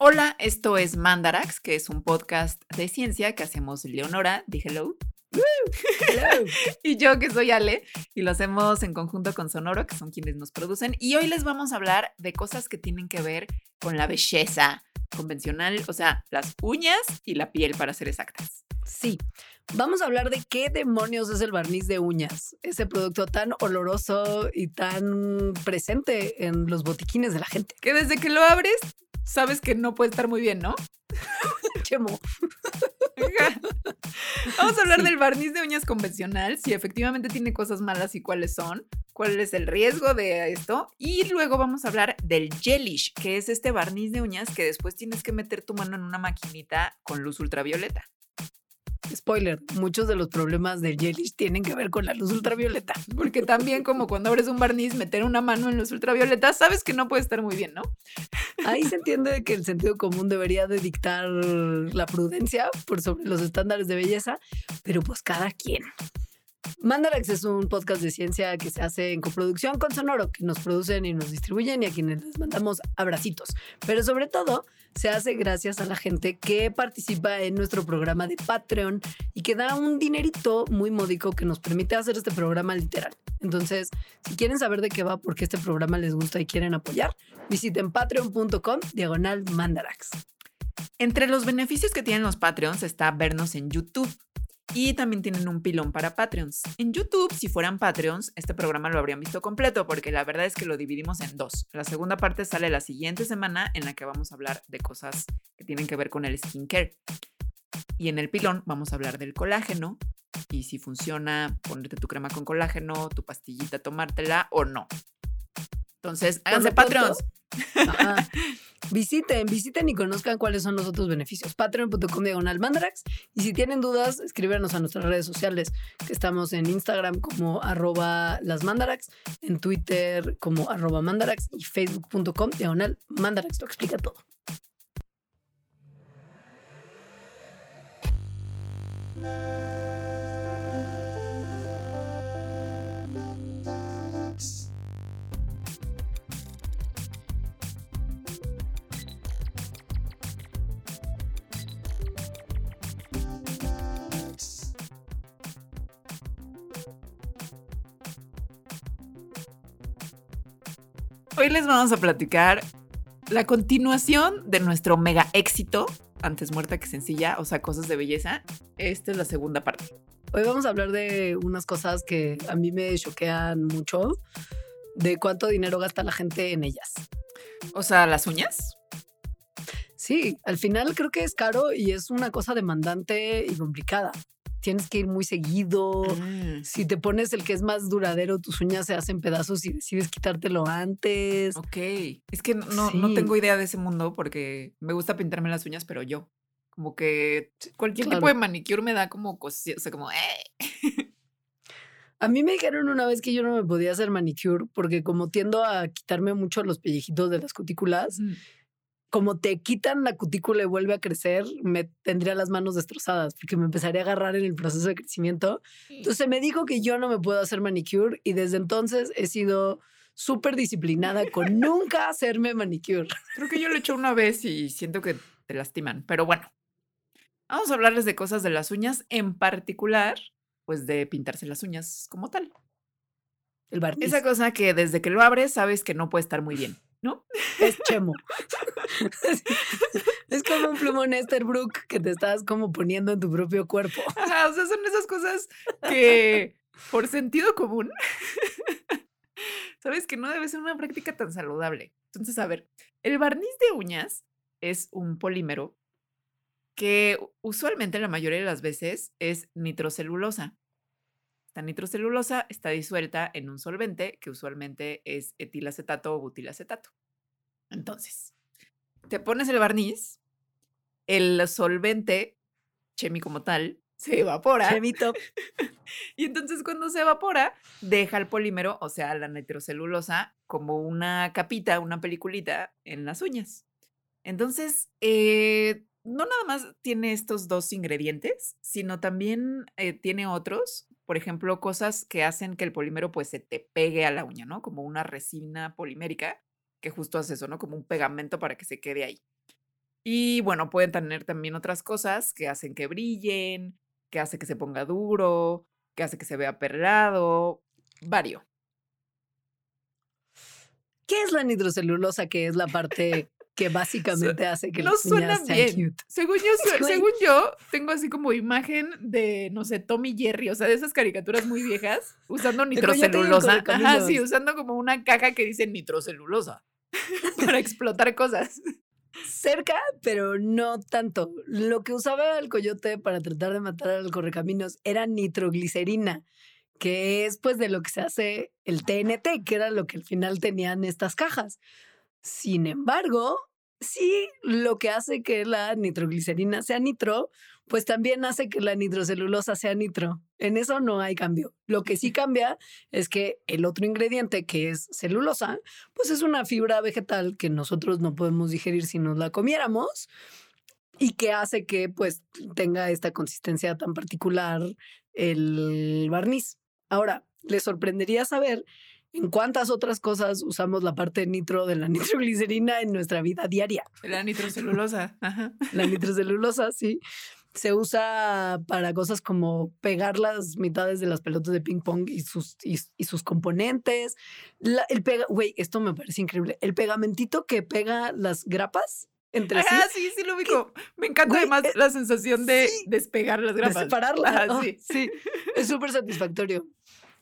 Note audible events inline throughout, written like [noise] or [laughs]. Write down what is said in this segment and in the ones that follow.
Hola, esto es Mandarax, que es un podcast de ciencia que hacemos Leonora, di hello, [laughs] y yo que soy Ale y lo hacemos en conjunto con Sonoro, que son quienes nos producen. Y hoy les vamos a hablar de cosas que tienen que ver con la belleza convencional, o sea, las uñas y la piel para ser exactas. Sí, vamos a hablar de qué demonios es el barniz de uñas, ese producto tan oloroso y tan presente en los botiquines de la gente. Que desde que lo abres, sabes que no puede estar muy bien, ¿no? [laughs] Chemo. [laughs] Vamos a hablar del barniz de uñas convencional, si efectivamente tiene cosas malas y cuáles son, cuál es el riesgo de esto. Y luego vamos a hablar del gelish, que es este barniz de uñas que después tienes que meter tu mano en una maquinita con luz ultravioleta. Spoiler, muchos de los problemas del gelish tienen que ver con la luz ultravioleta. Porque también como cuando abres un barniz, meter una mano en luz ultravioleta, sabes que no puede estar muy bien, ¿no? Ahí se entiende que el sentido común debería de dictar la prudencia por sobre los estándares de belleza, pero pues cada quien. Mandarax es un podcast de ciencia que se hace en coproducción con Sonoro, que nos producen y nos distribuyen y a quienes les mandamos abracitos. Pero sobre todo, se hace gracias a la gente que participa en nuestro programa de Patreon y que da un dinerito muy módico que nos permite hacer este programa literal. Entonces, si quieren saber de qué va, porque este programa les gusta y quieren apoyar, visiten patreon.com diagonal mandarax. Entre los beneficios que tienen los Patreons está vernos en YouTube. Y también tienen un pilón para Patreons. En YouTube, si fueran Patreons, este programa lo habrían visto completo porque la verdad es que lo dividimos en dos. La segunda parte sale la siguiente semana en la que vamos a hablar de cosas que tienen que ver con el skincare. Y en el pilón vamos a hablar del colágeno y si funciona ponerte tu crema con colágeno, tu pastillita, tomártela o no. Entonces, háganse Patreons. Ajá. [laughs] Visiten, visiten y conozcan cuáles son los otros beneficios. Patreon.com diagonal mandarax. Y si tienen dudas, escríbanos a nuestras redes sociales, que estamos en Instagram como arroba las mandarax, en Twitter como arroba mandarax y facebook.com diagonal mandarax. Lo explica todo. Hoy les vamos a platicar la continuación de nuestro mega éxito, antes muerta que sencilla, o sea, cosas de belleza. Esta es la segunda parte. Hoy vamos a hablar de unas cosas que a mí me choquean mucho, de cuánto dinero gasta la gente en ellas. O sea, las uñas. Sí, al final creo que es caro y es una cosa demandante y complicada. Tienes que ir muy seguido. Mm, Si te pones el que es más duradero, tus uñas se hacen pedazos y decides quitártelo antes. ok. Es que no, no tengo idea de ese mundo porque me gusta pintarme las uñas, pero yo. Como que cualquier tipo de manicure me da como cosas, o sea, como, "Eh". [laughs] A mí me dijeron una vez que yo no me podía hacer manicure porque como tiendo a quitarme mucho los pellejitos de las cutículas, Mm. Como te quitan la cutícula y vuelve a crecer, me tendría las manos destrozadas porque me empezaría a agarrar en el proceso de crecimiento. Entonces me dijo que yo no me puedo hacer manicure y desde entonces he sido súper disciplinada con [laughs] nunca hacerme manicure. Creo que yo lo he hecho una vez y siento que te lastiman, pero bueno. Vamos a hablarles de cosas de las uñas, en particular pues de pintarse las uñas como tal. El barniz. Esa cosa que desde que lo abres sabes que no puede estar muy bien, ¿no? es chemo. [laughs] es como un plumón Esterbrook que te estás como poniendo en tu propio cuerpo. Ajá, o sea, son esas cosas que por sentido común, [laughs] sabes que no debe ser una práctica tan saludable. Entonces, a ver, el barniz de uñas es un polímero que usualmente la mayoría de las veces es nitrocelulosa. Esta nitrocelulosa está disuelta en un solvente que usualmente es etilacetato o butilacetato. Entonces, te pones el barniz, el solvente, chemi como tal, se evapora. Chemito. [laughs] y entonces cuando se evapora, deja el polímero, o sea, la nitrocelulosa, como una capita, una peliculita en las uñas. Entonces, eh, no nada más tiene estos dos ingredientes, sino también eh, tiene otros, por ejemplo, cosas que hacen que el polímero pues se te pegue a la uña, ¿no? Como una resina polimérica que justo hace eso, ¿no? Como un pegamento para que se quede ahí. Y bueno, pueden tener también otras cosas que hacen que brillen, que hace que se ponga duro, que hace que se vea perlado, vario. ¿Qué es la nitrocelulosa? Que es la parte que básicamente hace que no sean bien. Cute. Según yo, [laughs] según yo, tengo así como imagen de, no sé, Tommy Jerry, o sea, de esas caricaturas muy viejas, usando nitrocelulosa. Ajá, sí, usando como una caja que dice nitrocelulosa [laughs] para explotar cosas. Cerca, pero no tanto. Lo que usaba el coyote para tratar de matar al correcaminos era nitroglicerina, que es pues de lo que se hace el TNT, que era lo que al final tenían estas cajas. Sin embargo, sí, lo que hace que la nitroglicerina sea nitro, pues también hace que la nitrocelulosa sea nitro. En eso no hay cambio. Lo que sí cambia es que el otro ingrediente, que es celulosa, pues es una fibra vegetal que nosotros no podemos digerir si nos la comiéramos y que hace que pues tenga esta consistencia tan particular el barniz. Ahora, les sorprendería saber en cuántas otras cosas usamos la parte nitro de la [laughs] nitroglicerina en nuestra vida diaria. La nitrocelulosa. Ajá. La nitrocelulosa, sí. Se usa para cosas como pegar las mitades de las pelotas de ping pong y sus, y, sus componentes. el pega, güey, esto me parece increíble. El pegamentito que pega las grapas entre sí. Ah, sí, sí lo ubico. Me encanta además eh, la sensación de despegar las grapas. De separarlas. sí. sí. Es súper satisfactorio.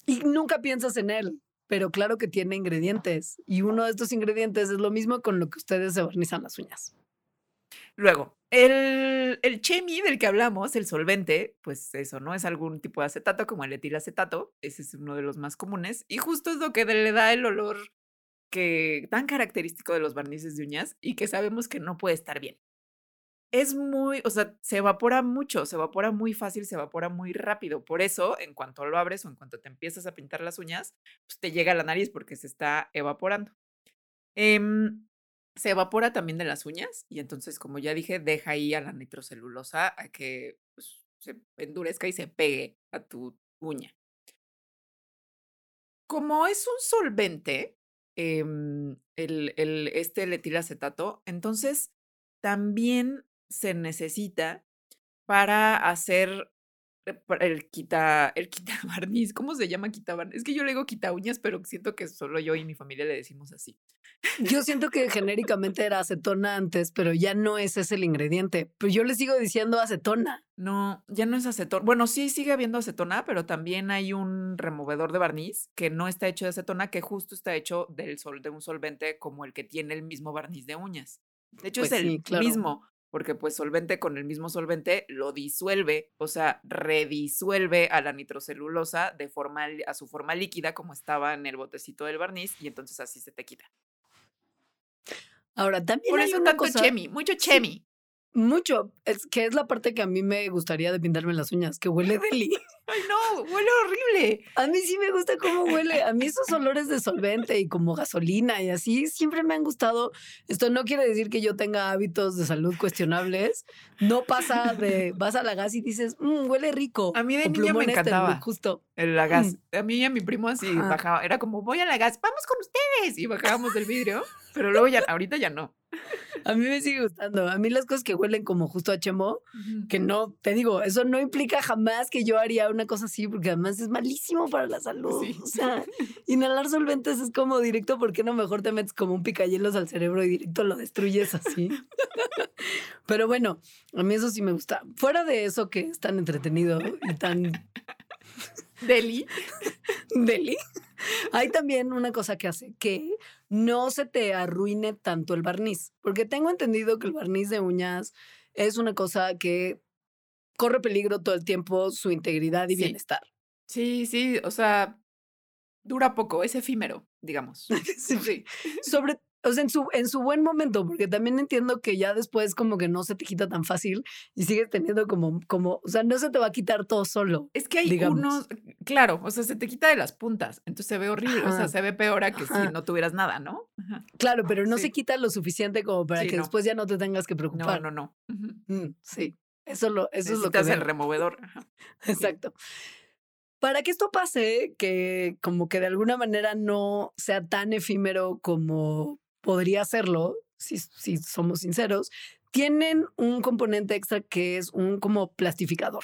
Y nunca piensas en él pero claro que tiene ingredientes. Y uno de estos ingredientes es lo mismo con lo que ustedes se barnizan las uñas. Luego, el, el chemi del que hablamos, el solvente, pues eso, ¿no? Es algún tipo de acetato como el etilacetato. Ese es uno de los más comunes. Y justo es lo que le da el olor que tan característico de los barnices de uñas y que sabemos que no puede estar bien es muy, o sea, se evapora mucho, se evapora muy fácil, se evapora muy rápido. Por eso, en cuanto lo abres o en cuanto te empiezas a pintar las uñas, pues te llega a la nariz porque se está evaporando. Em, se evapora también de las uñas y entonces, como ya dije, deja ahí a la nitrocelulosa a que pues, se endurezca y se pegue a tu uña. Como es un solvente, em, el, el, este el etilacetato, entonces también se necesita para hacer eh, el quita, el quita barniz. ¿Cómo se llama quita barniz? Es que yo le digo quita uñas, pero siento que solo yo y mi familia le decimos así. Yo [laughs] siento que genéricamente era acetona antes, pero ya no ese es el ingrediente. Pero yo le sigo diciendo acetona. No, ya no es acetona. Bueno, sí sigue habiendo acetona, pero también hay un removedor de barniz que no está hecho de acetona, que justo está hecho del sol, de un solvente como el que tiene el mismo barniz de uñas. De hecho, es pues el mismo, porque pues solvente con el mismo solvente lo disuelve, o sea, redisuelve a la nitrocelulosa de forma, a su forma líquida como estaba en el botecito del barniz y entonces así se te quita. Ahora, también Por hay eso una tanto chemi, mucho chemi. Mucho. Es que es la parte que a mí me gustaría de pintarme las uñas, que huele deli. [laughs] Ay, no, huele horrible. A mí sí me gusta cómo huele. A mí esos olores de solvente y como gasolina y así siempre me han gustado. Esto no quiere decir que yo tenga hábitos de salud cuestionables. No pasa de vas a la gas y dices, mmm, huele rico. A mí de niña me encantaba. justo. El la gas. Mm. A mí y a mi primo así bajaba. Era como, voy a la gas, vamos con ustedes. Y bajábamos del vidrio. Pero luego ya, ahorita ya no. A mí me sigue gustando. A mí las cosas que huelen como justo a chemo, que no, te digo, eso no implica jamás que yo haría una cosa así, porque además es malísimo para la salud. Sí. O sea, inhalar solventes es como directo, ¿por qué no mejor te metes como un picayelos al cerebro y directo lo destruyes así? [laughs] Pero bueno, a mí eso sí me gusta. Fuera de eso que es tan entretenido y tan Deli. [laughs] deli, hay también una cosa que hace que no se te arruine tanto el barniz, porque tengo entendido que el barniz de uñas es una cosa que corre peligro todo el tiempo su integridad y Sí. bienestar. Sí, sí, o sea, dura poco, es efímero, digamos. [laughs] Sí. Sí. Sobre, o sea, en su, en su buen momento, porque también entiendo que ya después como que no se te quita tan fácil y sigues teniendo como, como, o sea, no se te va a quitar todo solo. Es que hay Digamos. unos, claro, o sea, se te quita de las puntas, entonces se ve horrible, o sea, se ve peor a que Ajá. si no tuvieras nada, ¿no? Ajá. Claro, pero no Sí. se quita lo suficiente como para Sí, que no. después ya no te tengas que No, preocupar. no, no. Ujú. Mm, sí, eso, lo, eso es lo que Necesitas el veo. removedor. [laughs] Exacto. Para que esto pase, que como que de alguna manera no sea tan efímero como podría serlo, si, si somos sinceros, tienen un componente extra que es un como plastificador.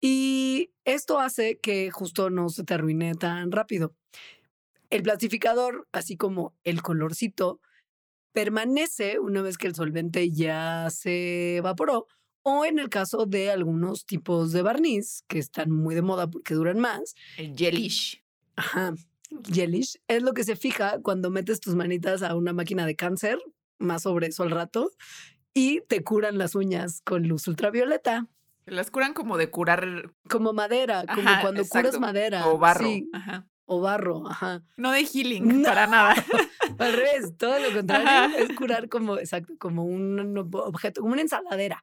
Y esto hace que justo no se te arruine tan rápido. El plastificador, así como el colorcito, permanece una vez que el solvente ya se evaporó o en el caso de algunos tipos de barniz que están muy de moda porque duran más. El gelish. Ajá. Gelish es lo que se fija cuando metes tus manitas a una máquina de cáncer, más sobre eso al rato, y te curan las uñas con luz ultravioleta, Las curan como de curar como madera, como cuando curas madera. o barro. sí, Ajá. o barro, ajá. No de healing, No. para nada. [laughs] Al revés, todo lo contrario Ajá. es curar como, exacto, como un objeto, como una ensaladera.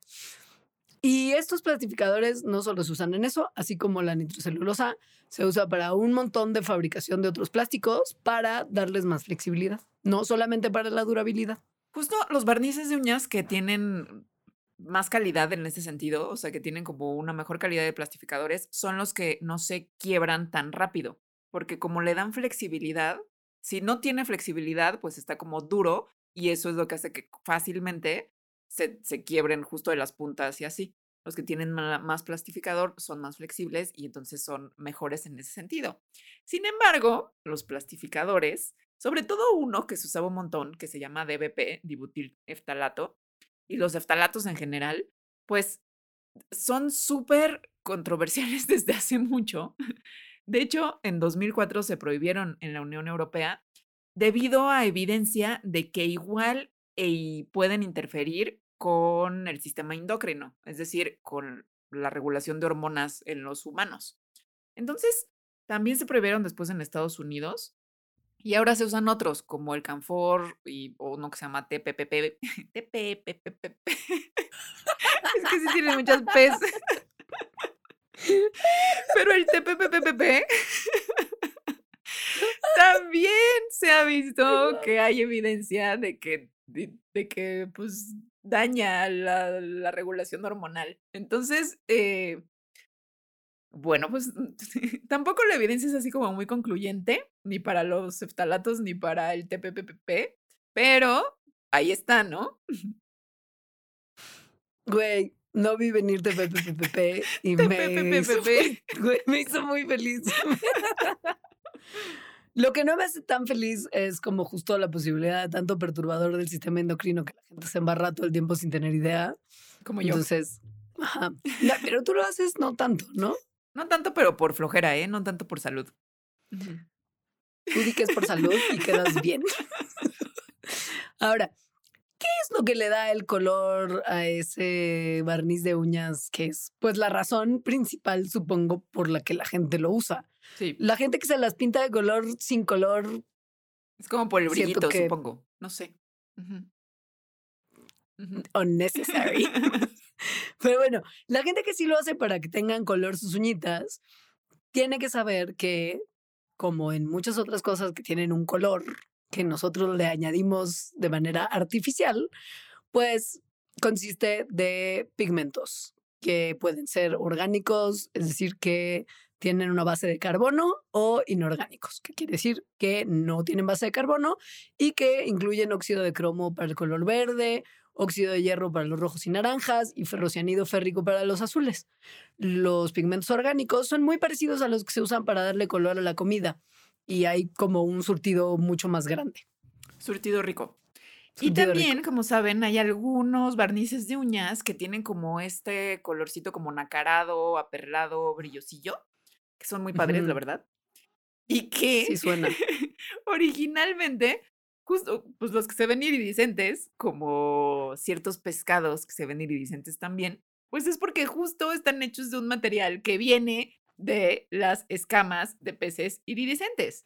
Y estos plastificadores no solo se usan en eso, así como la nitrocelulosa se usa para un montón de fabricación de otros plásticos para darles más flexibilidad, no solamente para la durabilidad. Justo los barnices de uñas que tienen más calidad en ese sentido, o sea, que tienen como una mejor calidad de plastificadores, son los que no se quiebran tan rápido, porque como le dan flexibilidad, si no tiene flexibilidad, pues está como duro y eso es lo que hace que fácilmente se, se quiebren justo de las puntas y así. Los que tienen más plastificador son más flexibles y entonces son mejores en ese sentido. Sin embargo, los plastificadores, sobre todo uno que se usaba un montón, que se llama DBP, dibutil eftalato, y los eftalatos en general, pues son súper controversiales [laughs] desde hace mucho. De hecho, en 2004 se prohibieron en la Unión Europea debido a evidencia de que igual eh, pueden interferir con el sistema endocrino, es decir, con la regulación de hormonas en los humanos. Entonces, también se prohibieron después en Estados Unidos y ahora se usan otros como el Canfor y o uno que se llama TPPP. TPPPP. [laughs] Es que sí tiene muchas P's. Pero el TPPPP también se ha visto [laughs] que hay evidencia de que, de, de que pues daña la, la regulación hormonal. Entonces, eh, bueno, pues [laughs] tampoco la evidencia es así como muy concluyente, ni para los eftalatos ni para el TPPPP, pero ahí está, ¿no? [laughs] Güey, no vi venir de PPPP y [laughs] me hizo, me hizo muy feliz. Lo que no me hace tan feliz es como justo la posibilidad de tanto perturbador del sistema endocrino que la gente se embarra todo el tiempo sin tener idea. Como yo. Entonces, ajá. No, pero tú lo haces no tanto, ¿no? No tanto, pero por flojera, ¿eh? No tanto por salud. Tú di que es por salud y quedas bien. [laughs] Ahora, ¿qué es lo que le da el color a ese barniz de uñas que es? Pues la razón principal, supongo, por la que la gente lo usa. Sí, La gente que se las pinta de color sin color, es como por el brillito, que- supongo. No sé. Unnecessary. [laughs] Pero bueno, la gente que sí lo hace para que tengan color sus uñitas, tiene que saber que, como en muchas otras cosas que tienen un color que nosotros le añadimos de manera artificial, pues consiste de pigmentos que pueden ser orgánicos, es decir, que tienen una base de carbono o inorgánicos, que quiere decir que no tienen base de carbono y que incluyen óxido de cromo para el color verde, óxido de hierro para los rojos y naranjas y ferrocianido férrico para los azules. Los pigmentos orgánicos son muy parecidos a los que se usan para darle color a la comida y hay como un surtido mucho más grande. Surtido rico. Y también, como saben, hay algunos barnices de uñas que tienen como este colorcito como nacarado, aperlado, brillosillo, que son muy padres, la verdad. Y que sí suena. [laughs] originalmente, justo, pues los que se ven iridiscentes, como ciertos pescados que se ven iridiscentes también, pues es porque justo están hechos de un material que viene de las escamas de peces iridiscentes.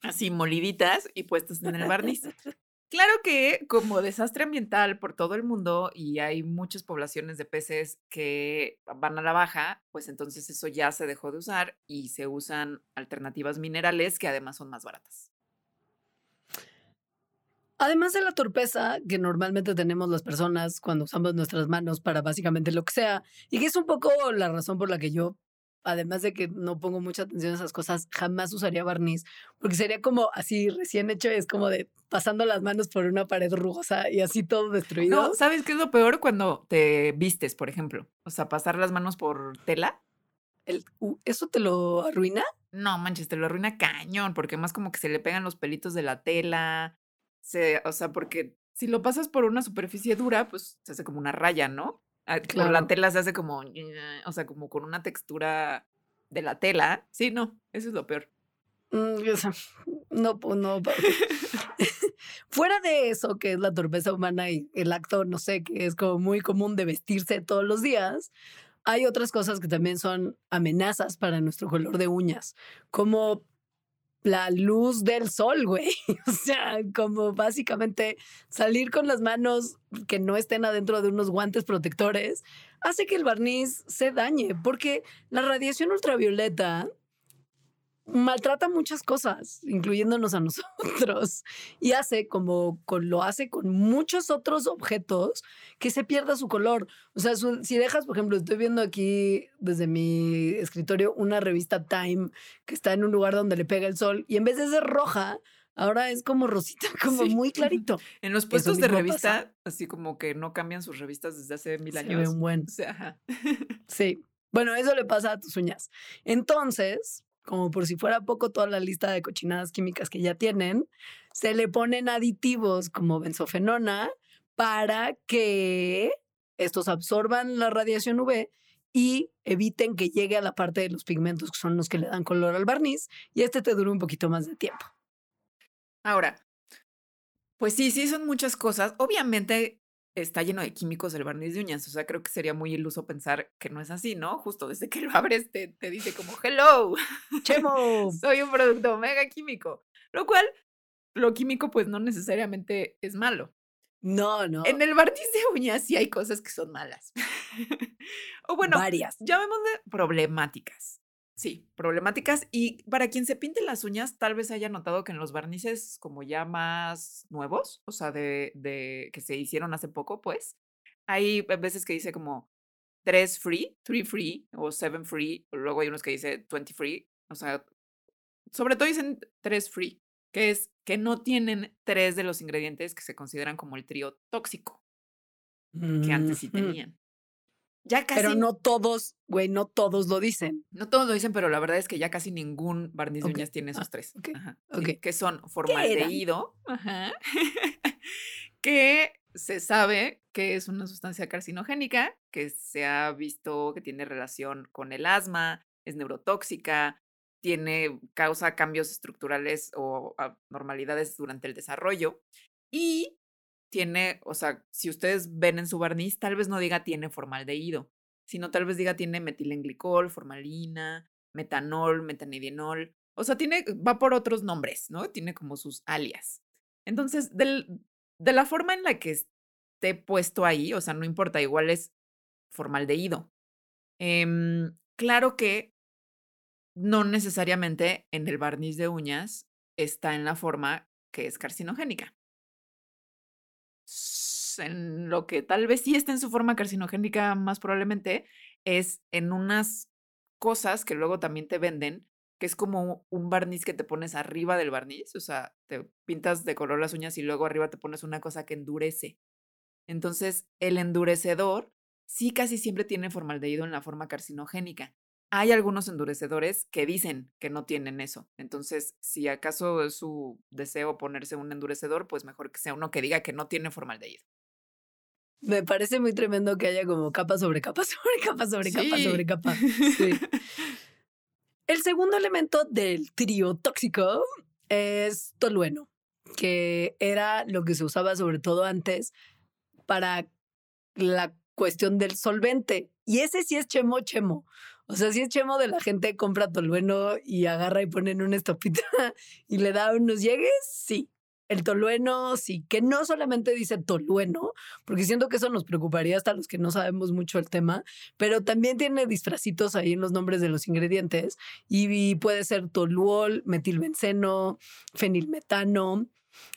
Así moliditas y puestas en el barniz. Claro que como desastre ambiental por todo el mundo y hay muchas poblaciones de peces que van a la baja, pues entonces eso ya se dejó de usar y se usan alternativas minerales que además son más baratas. Además de la torpeza que normalmente tenemos las personas cuando usamos nuestras manos para básicamente lo que sea, y que es un poco la razón por la que yo además de que no pongo mucha atención a esas cosas, jamás usaría barniz, porque sería como así recién hecho, es como de pasando las manos por una pared rugosa y así todo destruido. No, ¿sabes qué es lo peor cuando te vistes, por ejemplo? O sea, pasar las manos por tela. El, ¿Eso te lo arruina? No, manches, te lo arruina cañón, porque más como que se le pegan los pelitos de la tela. Se, o sea, porque si lo pasas por una superficie dura, pues se hace como una raya, ¿no? Ah, la tela se hace como, o sea, como con una textura de la tela. Sí, no, eso es lo peor. Mm, [laughs] no, pues no. [laughs] [laughs] Fuera de eso, que es la torpeza humana y el acto, no sé, que es como muy común de vestirse todos los días, hay otras cosas que también son amenazas para nuestro color de uñas, como la luz del sol, güey. [laughs] O sea, como básicamente salir con las manos que no estén adentro de unos guantes protectores hace que el barniz se dañe, porque la radiación ultravioleta maltrata muchas cosas, incluyéndonos a nosotros, [laughs] y hace como lo hace con muchos otros objetos que se pierda su color. O sea, si dejas, por ejemplo, estoy viendo aquí desde mi escritorio una revista Time que está en un lugar donde le pega el sol y en vez de ser roja, ahora es como rosita, [laughs] como muy clarito. [laughs] En los puestos de revista, así como que no cambian sus revistas desde hace mil años. Se buen. sí. Bueno, eso le pasa a tus uñas. Entonces, como por si fuera poco toda la lista de cochinadas químicas que ya tienen, se le ponen aditivos como benzofenona para que estos absorban la radiación UV y eviten que llegue a la parte de los pigmentos que son los que le dan color al barniz y este te dure un poquito más de tiempo. Ahora, pues sí, sí son muchas cosas. Obviamente está lleno de químicos el barniz de uñas. O sea, creo que sería muy iluso pensar que no es así, ¿no? Justo desde que lo abres te, te dice como, hello, [laughs] chemo, soy un producto mega químico. Lo cual, lo químico pues no necesariamente es malo. No, no. En el barniz de uñas sí hay cosas que son malas. [laughs] o bueno, varias. Llamémosle problemáticas. Sí, problemáticas. Y para quien se pinte las uñas, tal vez haya notado que en los barnices como ya más nuevos, o sea, de, de que se hicieron hace poco, pues, hay veces que dice como 3 free, 3 free o 7 free, o luego hay unos que dice 20 free, o sea, sobre todo dicen 3 free, que es que no tienen tres de los ingredientes que se consideran como el trío tóxico, que antes sí tenían. Ya casi. Pero no todos, güey, no todos lo dicen. No todos lo dicen, pero la verdad es que ya casi ningún barniz de uñas tiene esos ah, tres. que son formaldehído, ajá, [laughs] que se sabe que es una sustancia carcinogénica, que se ha visto que tiene relación con el asma, es neurotóxica, tiene, causa cambios estructurales o anormalidades durante el desarrollo y tiene, o sea, si ustedes ven en su barniz, tal vez no diga tiene formaldehído, sino tal vez diga tiene metilenglicol, formalina, metanol, metanedienol. O sea, tiene, va por otros nombres, ¿no? Tiene como sus alias. Entonces, de la forma en la que esté puesto ahí, o sea, no importa, igual es formaldehído. Eh, claro que no necesariamente en el barniz de uñas está en la forma que es carcinogénica en lo que tal vez sí está en su forma carcinogénica más probablemente, es en unas cosas que luego también te venden, que es como un barniz que te pones arriba del barniz, o sea, te pintas de color las uñas y luego arriba te pones una cosa que endurece. Entonces, el endurecedor sí casi siempre tiene formaldehído en la forma carcinogénica. Hay algunos endurecedores que dicen que no tienen eso. Entonces, si acaso es su deseo ponerse un endurecedor, pues mejor que sea uno que diga que no tiene formaldehído. Me parece muy tremendo que haya como capa sobre capa, sobre [laughs] capa, sobre capa, sobre capa. Sí. [laughs] El segundo elemento del trío tóxico es tolueno, que era lo que se usaba sobre todo antes para la cuestión del solvente. Y ese sí es chemo chemo. O sea, si es chemo de la gente que compra tolueno y agarra y pone en una estopita [laughs] y le da unos llegues, sí. El tolueno, sí, que no solamente dice tolueno, porque siento que eso nos preocuparía hasta los que no sabemos mucho el tema, pero también tiene disfracitos ahí en los nombres de los ingredientes y puede ser toluol, metilbenceno, fenilmetano.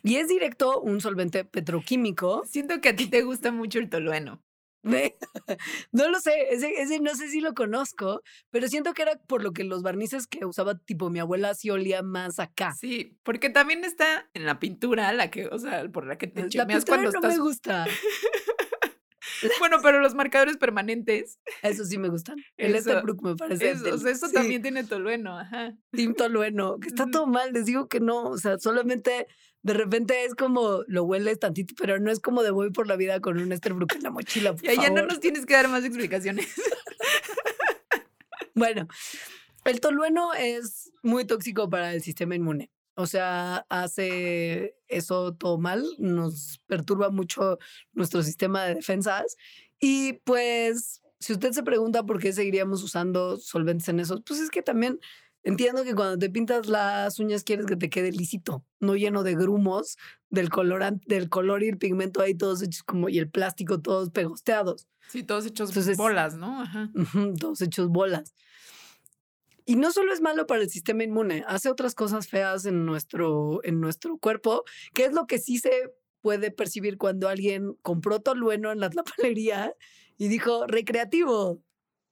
Y es directo un solvente petroquímico. Siento que a ti te gusta mucho el tolueno. [laughs] No lo sé, ese, no sé si lo conozco, pero siento que era por lo que los barnices que usaba tipo mi abuela sí olía más acá. Sí, porque también está en la pintura, la que, o sea, por la que te la cuando no me gusta. [laughs] [laughs] bueno, pero los marcadores permanentes. Eso sí me gustan. El Esterbrook me parece. Eso, eso también tiene tolueno, ajá. Team tolueno, que está todo mal, les digo que no, o sea, solamente de repente es como lo hueles tantito, pero no es como de voy por la vida con un Esterbrook en la mochila. Por ya, ya no nos tienes que dar más explicaciones. [laughs] bueno, el tolueno es muy tóxico para el sistema inmune. O sea, hace eso todo mal, nos perturba mucho nuestro sistema de defensas. Y pues, si usted se pregunta por qué seguiríamos usando solventes en esos, pues es que también Entiendo que cuando te pintas las uñas quieres que te quede lisito, no lleno de grumos del colorante, del color y el pigmento ahí todos hechos como y el plástico todos pegosteados. Sí, todos hechos bolas, ¿no? Ajá. todos hechos bolas. Y no solo es malo para el sistema inmune, hace otras cosas feas en nuestro, en nuestro cuerpo, que es lo que sí se puede percibir cuando alguien compró tolueno en la tapalería y dijo recreativo.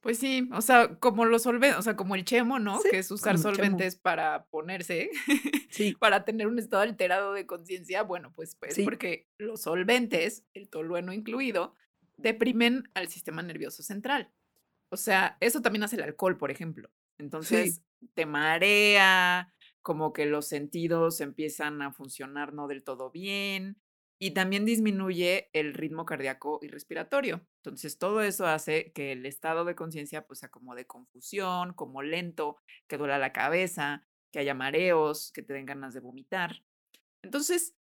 Pues sí, o sea, como los solventes, o sea, como el chemo, ¿no? que es usar solventes para ponerse, sí. [laughs] para tener un estado alterado de conciencia. Bueno, pues, pues porque los solventes, el tolueno incluido, deprimen al sistema nervioso central. O sea, eso también hace el alcohol, por ejemplo. Entonces, te marea, como que los sentidos empiezan a funcionar no del todo bien, y también disminuye el ritmo cardíaco y respiratorio. Entonces, todo eso hace que el estado de conciencia pues sea como de confusión, como lento, que duela la cabeza, que haya mareos, que te den ganas de vomitar. Entonces,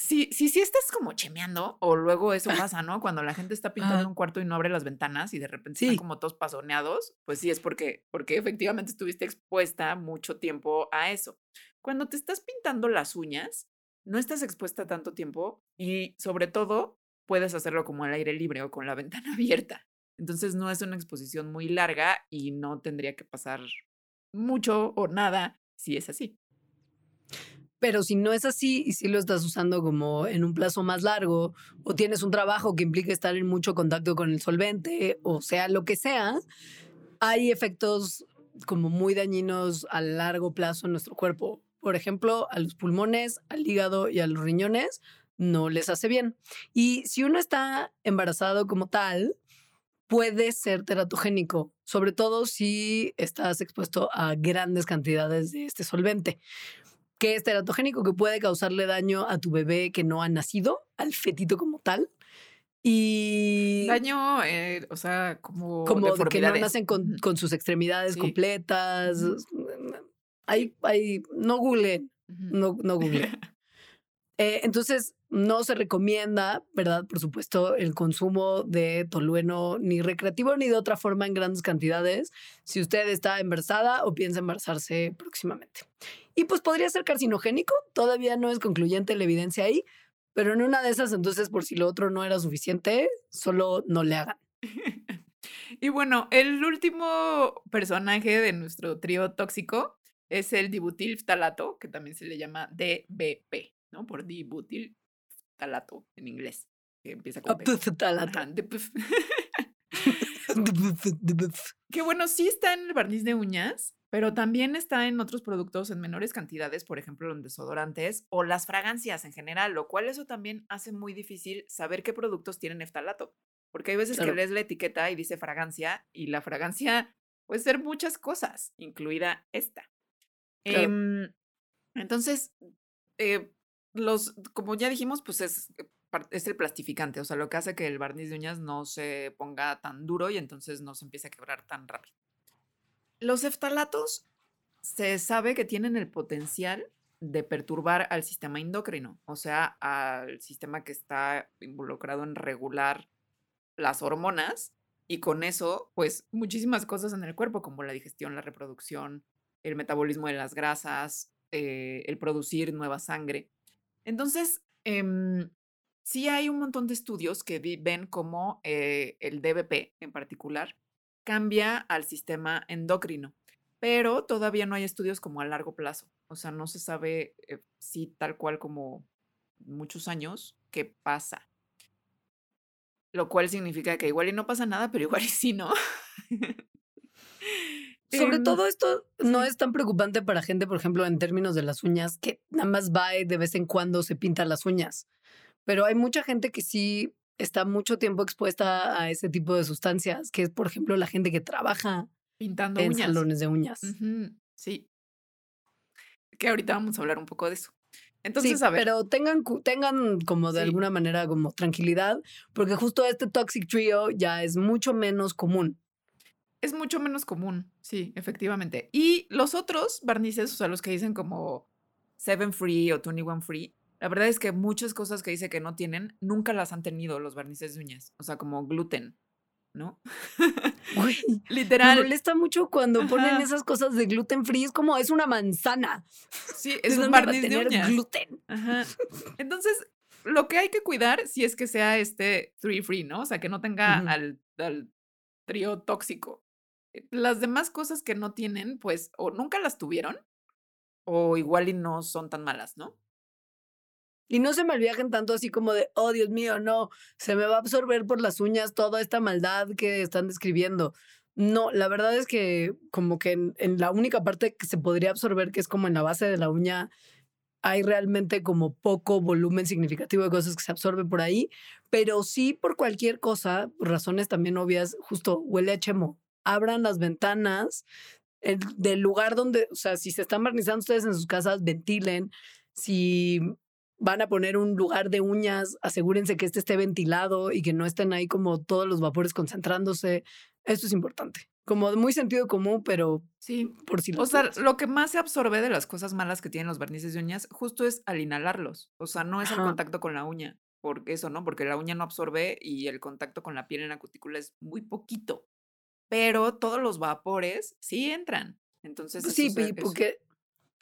si, si, si estás como chemeando, o luego eso pasa, ¿no? Cuando la gente está pintando un cuarto y no abre las ventanas y de repente están como todos pasoneados, pues sí es porque, porque efectivamente estuviste expuesta mucho tiempo a eso. Cuando te estás pintando las uñas, no estás expuesta tanto tiempo y sobre todo puedes hacerlo como al aire libre o con la [laughs] ventana abierta. Entonces no es una exposición muy larga y no tendría que pasar mucho o nada si es así. Pero si no es así y si lo estás usando como en un plazo más largo o tienes un trabajo que implica estar en mucho contacto con el solvente o sea lo que sea, hay efectos como muy dañinos a largo plazo en nuestro cuerpo por ejemplo, a los pulmones, al hígado y a los riñones, no les hace bien. Y si uno está embarazado como tal, puede ser teratogénico, sobre todo si estás expuesto a grandes cantidades de este solvente, que es teratogénico, que puede causarle daño a tu bebé que no ha nacido, al fetito como tal. Y. Daño, eh, o sea, como. Como que no nacen con, sus extremidades completas hay, no googleen, no, no googleen. [laughs] Eh, entonces, no se recomienda, ¿verdad? Por supuesto, el consumo de tolueno ni recreativo ni de otra forma en grandes cantidades si usted está embarazada o piensa embarazarse próximamente. Y pues podría ser carcinogénico, todavía no es concluyente la evidencia ahí, pero en una de esas, entonces, por si lo otro no era suficiente, solo no le hagan. [laughs] Y bueno, el último personaje de nuestro trío tóxico es el dibutilftalato, que también se le llama DBP, ¿no? Por dibutilftalato en inglés, que empieza con. [laughs] [laughs] Que bueno, sí está en el barniz de uñas, pero también está en otros productos en menores cantidades, por ejemplo, los desodorantes o las fragancias en general, lo cual eso también hace muy difícil saber qué productos tienen eftalato. Porque hay veces que lees la etiqueta y dice fragancia y la fragancia puede ser muchas cosas, incluida esta. Claro. Em, entonces, eh, los, como ya dijimos, pues es, eh, es el plastificante, o sea, lo que hace que el barniz de uñas no se ponga tan duro y entonces no se empiece a quebrar tan rápido. Los eftalatos se sabe que tienen el potencial de perturbar al sistema endocrino, o sea, al sistema que está involucrado en regular las hormonas y con eso, pues muchísimas cosas en el cuerpo, como la digestión, la reproducción, el metabolismo de las grasas, eh, el producir nueva sangre. Entonces, em, sí hay un montón de estudios que ven cómo eh, el DBP en particular cambia al sistema endocrino, pero todavía no hay estudios como a largo plazo. O sea, no se sabe eh, si tal cual como muchos años qué pasa. Lo cual significa que igual y no pasa nada, pero igual y sí, ¿no? [laughs] Sobre Em, todo esto no es tan preocupante para gente, por ejemplo, en términos de las uñas, que nada más va y de vez en cuando se pinta las uñas. Pero hay mucha gente que sí está mucho tiempo expuesta a ese tipo de sustancias, que es, por ejemplo, la gente que trabaja pintando en uñas. salones de uñas. Sí. Que ahorita vamos a hablar un poco de eso. Sí, Entonces, a ver. pero tengan, tengan como de Sí. alguna manera como tranquilidad, porque justo este Toxic Trio ya es mucho menos común. Es mucho menos común, sí, efectivamente. Y los otros barnices, o sea, los que dicen como Seven Free o 21 Free, la verdad es que muchas cosas que dice que no tienen, nunca las han tenido los barnices de uñas. O sea, como gluten, ¿no? [laughs] Güey, me Literal. molesta mucho cuando ponen esas cosas de gluten free, es como es una manzana. Sí, [laughs] ¿De es un barniz de uñas. gluten? Ajá. [laughs] Entonces, lo que hay que cuidar si es que sea este three free, ¿no? O sea, que no tenga al, al trío tóxico. Eh, Las demás cosas que no tienen, pues, o nunca las tuvieron, o igual y no son tan malas, ¿no? Y no se malviajen tanto así como de, oh Dios mío, no, se me va a absorber por las uñas toda esta maldad que están describiendo. No, la verdad es que como que en, en la única parte que se podría absorber, que es como en la base de la uña, hay realmente como poco volumen significativo de cosas que se absorbe por ahí, pero sí por cualquier cosa, razones también obvias, justo huele a chemo. Abran las ventanas el- del lugar donde, o sea, si se están barnizando ustedes en sus casas, ventilen. Si van a poner un lugar de uñas, asegúrense que este esté ventilado y que no estén ahí como todos los vapores concentrándose. Esto es importante. Como muy sentido común, pero Sí. por si O sea, lo que más se absorbe de las cosas malas que tienen los barnices de uñas justo es al inhalarlos. O sea, no es el Ajá. contacto con la uña. Porque eso, ¿no? Porque la uña no absorbe y el contacto con la piel en la cutícula es muy poquito. Pero todos los vapores sí entran. Entonces, Pues sí, es- porque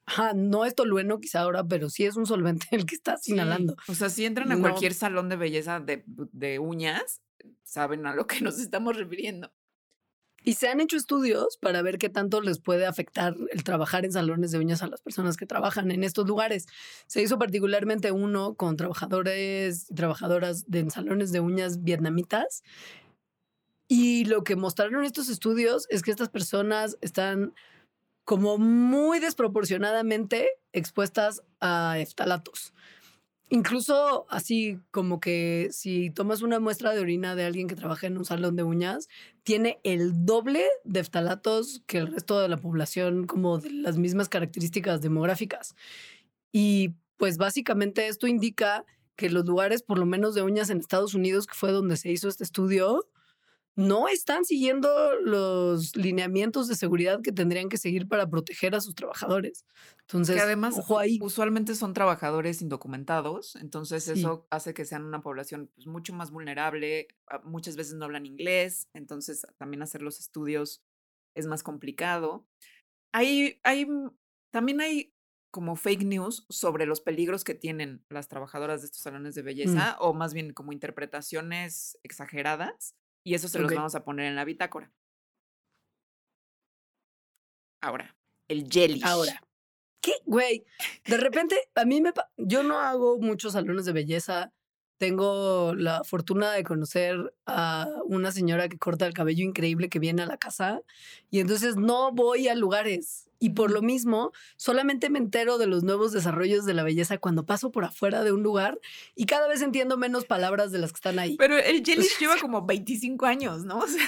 ajá, no es tolueno quizá ahora, pero sí es un solvente el que estás sí, inhalando. O sea, si entran a No. cualquier salón de belleza de, de uñas, saben a lo que nos estamos refiriendo. Y se han hecho estudios para ver qué tanto les puede afectar el trabajar en salones de uñas a las personas que trabajan en estos lugares. Se hizo particularmente uno con trabajadores y trabajadoras de salones de uñas vietnamitas. Y lo que mostraron estos estudios es que estas personas están como muy desproporcionadamente expuestas a eftalatos. Incluso así como que si tomas una muestra de orina de alguien que trabaja en un salón de uñas, tiene el doble de eftalatos que el resto de la población, como de las mismas características demográficas. Y pues básicamente esto indica que los lugares, por lo menos de uñas en Estados Unidos, que fue donde se hizo este estudio, no están siguiendo los lineamientos de seguridad que tendrían que seguir para proteger a sus trabajadores. Entonces, que además ojo ahí. usualmente son trabajadores indocumentados, entonces Sí. eso hace que sean una población pues, mucho más vulnerable, a- muchas veces no hablan inglés, entonces también hacer los estudios es más complicado. Hay, hay, mm, también hay como fake news sobre los peligros que tienen las trabajadoras de estos salones de belleza, o más bien como interpretaciones exageradas, y eso se los vamos a poner en la bitácora. Ahora, el jelly. Ahora, ¿qué, güey? De repente, a mí me... Yo no hago muchos salones de belleza tengo la fortuna de conocer a una señora que corta el cabello increíble que viene a la casa y entonces no voy a lugares. Y por lo mismo, solamente me entero de los nuevos desarrollos de la belleza cuando paso por afuera de un lugar y cada vez entiendo menos palabras de las que están ahí. Pero el Jellish lleva como 25 años, ¿no? [laughs] O sea,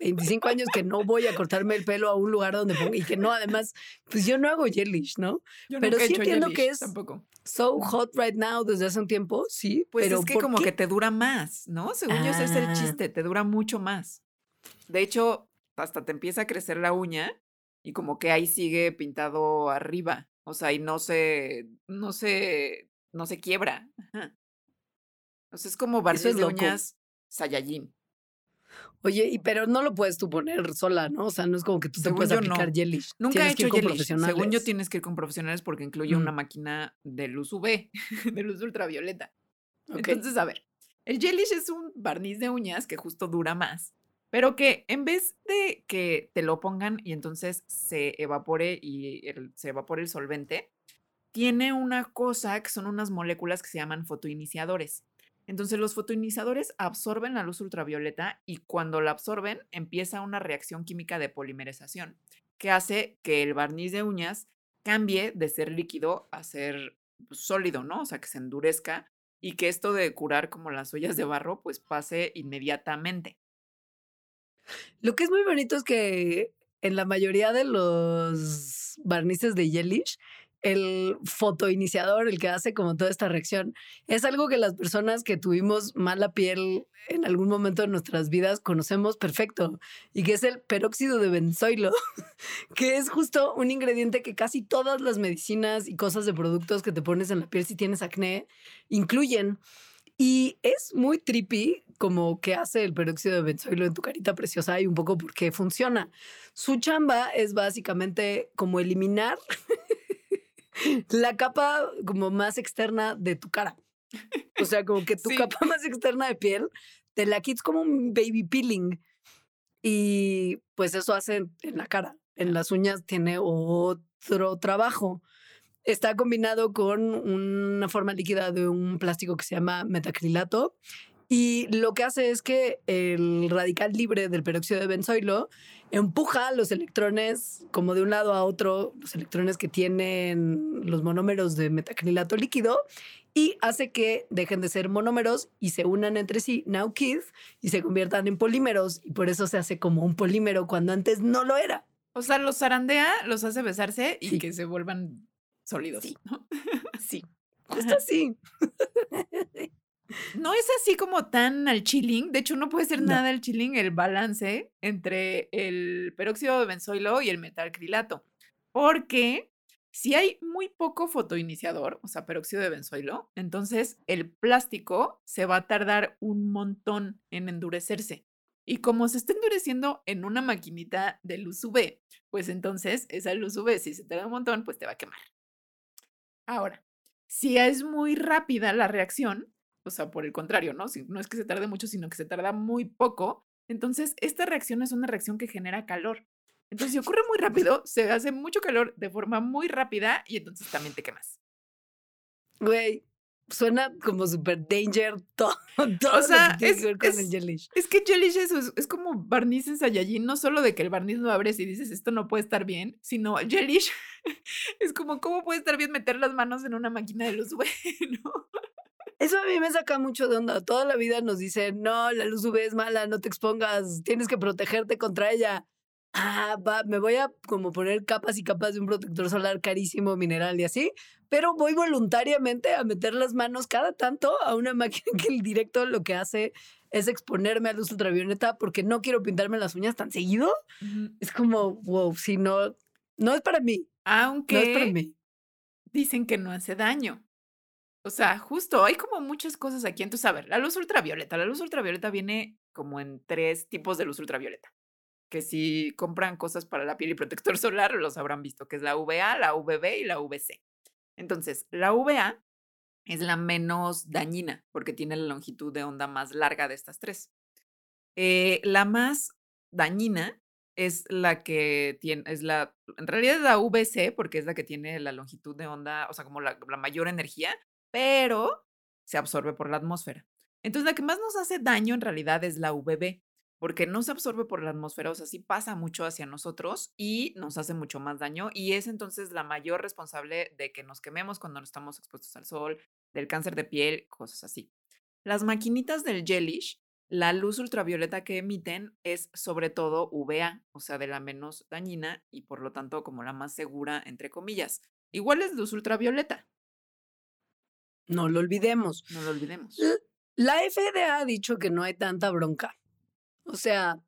25 años que no voy a cortarme el pelo a un lugar donde ponga y que no, además, pues yo no hago jellish, ¿no? yo Pero he sí hecho entiendo que es Tampoco. so hot right now desde hace un tiempo, sí. Pues pero es que ¿por como qué? que te dura más, ¿no? Según yo ese es el Ah. chiste, te dura mucho más. De hecho, hasta te empieza a crecer la uña y como que ahí sigue pintado arriba. O sea, y no se, no se, no se quiebra. Ajá. O sea, es como barniz es de uñas Saiyajin. Oye, y pero no lo puedes tú poner sola, ¿no? O sea, no es como que tú te Según puedes yo, aplicar no. Nunca Tienes he que ir hecho con Jellish. Según yo profesionales. tienes que ir con profesionales porque incluye una Mm. máquina de luz UV, [laughs] de luz ultravioleta. Entonces, a ver, el Jellish es un barniz de uñas que justo dura más, pero que en vez de que te lo pongan y entonces se evapore y el- se evapore el solvente, tiene una cosa que son unas moléculas que se llaman fotoiniciadores. Entonces los fotoiniciadores absorben la luz ultravioleta y cuando la absorben empieza una reacción química de polimerización que hace que el barniz de uñas cambie de ser líquido a ser pues, sólido, ¿no? O sea, que se endurezca y que esto de curar como las ollas de barro pues pase inmediatamente. Lo que es muy bonito es que en la mayoría de los barnices de Jellish, el fotoiniciador, el que hace como toda esta reacción, es algo que las personas que tuvimos mala piel en algún momento de nuestras vidas conocemos perfecto y que es el peróxido de benzoilo, [laughs] que es justo un ingrediente que casi todas las medicinas y cosas de productos que te pones en la piel si tienes acné incluyen. Y es muy trippy como que hace el peróxido de benzoilo en tu carita preciosa y un poco por qué funciona. Su chamba es básicamente como eliminar [laughs] la capa como más externa de tu cara. O sea, como que tu Sí. capa [laughs] más externa de piel te la quites como un baby peeling. Y pues eso hace en la cara. En las uñas tiene otro trabajo. Está combinado con una forma líquida de un plástico que se llama metacrilato. Y lo que hace es que el radical libre del peróxido de benzoilo empuja los electrones como de un lado a otro, los electrones que tienen los monómeros de metacrilato líquido, y hace que dejen de ser monómeros y se unan entre sí, now kids, y se conviertan en polímeros. Y por eso se hace como un polímero cuando antes no lo era. O sea, los zarandea, los hace besarse y Sí. que se vuelvan sólidos. Sí. ¿no? Sí, [laughs] justo así. [laughs] No es así como tan al chilling. De hecho, no puede ser No. nada al chilling el balance entre el peróxido de benzoilo y el metalcrilato. Porque si hay muy poco fotoiniciador, o sea, peróxido de benzoilo, entonces el plástico se va a tardar un montón en endurecerse. Y como se está endureciendo en una maquinita de luz UV, pues entonces esa luz UV, si se tarda un montón, pues te va a quemar. Ahora, si es muy rápida la reacción, o sea, por el contrario, ¿no? Si no es que se tarde mucho, sino que se tarda muy poco. Entonces, esta reacción es una reacción que genera calor. Entonces, si ocurre muy [laughs] rápido, se hace mucho calor de forma muy rápida y entonces también te quemas. Güey, suena como super danger todo, [laughs] todo O que sea, es- que ver con es- el jellish. Es que Jellish es, es, es como barniz en Saiyajin, no solo de que el barniz lo abres y dices esto no puede estar bien, sino el Jellish [laughs] es como cómo puede estar bien meter las manos en una máquina de luz [laughs] UV, ¿no? Eso a mí me saca mucho de onda. Toda la vida nos dicen, no, la luz UV es mala, no te expongas, tienes que protegerte contra ella. Ah, va, me voy a como poner capas y capas de un protector solar carísimo, mineral y así, pero voy voluntariamente a meter las manos cada tanto a una [laughs] máquina que el directo lo que hace es exponerme a luz ultravioleta porque no quiero pintarme las uñas tan seguido. Es como, wow, si no, no es para mí, Aunque no es para mí. dicen que no hace daño. O sea, justo, hay como muchas cosas aquí. Entonces, a ver, la luz ultravioleta. La luz ultravioleta viene como en tres tipos de luz ultravioleta. Que si compran cosas para la piel y protector [laughs] solar, los habrán visto, que es la VA, la VB y la VC. Entonces, la VA es la menos dañina porque tiene la longitud de onda más larga de estas tres. Eh, la más dañina es la que tiene, es la, en realidad es la VC porque es la que tiene la longitud de onda, o sea, como la, la mayor energía, pero se absorbe por la atmósfera. Entonces, la que más nos hace daño en realidad es la UVB, porque no se absorbe por la atmósfera, o sea, sí pasa mucho hacia nosotros y nos hace mucho más daño y es entonces la mayor responsable de que nos quememos cuando no estamos expuestos al sol, del cáncer de piel, cosas así. Las maquinitas del Jellish, la luz ultravioleta que emiten es sobre todo UVA, o sea, de la menos dañina y por lo tanto como la más segura, entre comillas. Igual es luz ultravioleta. No lo olvidemos. No lo olvidemos. La FDA ha dicho que no hay tanta bronca. O sea,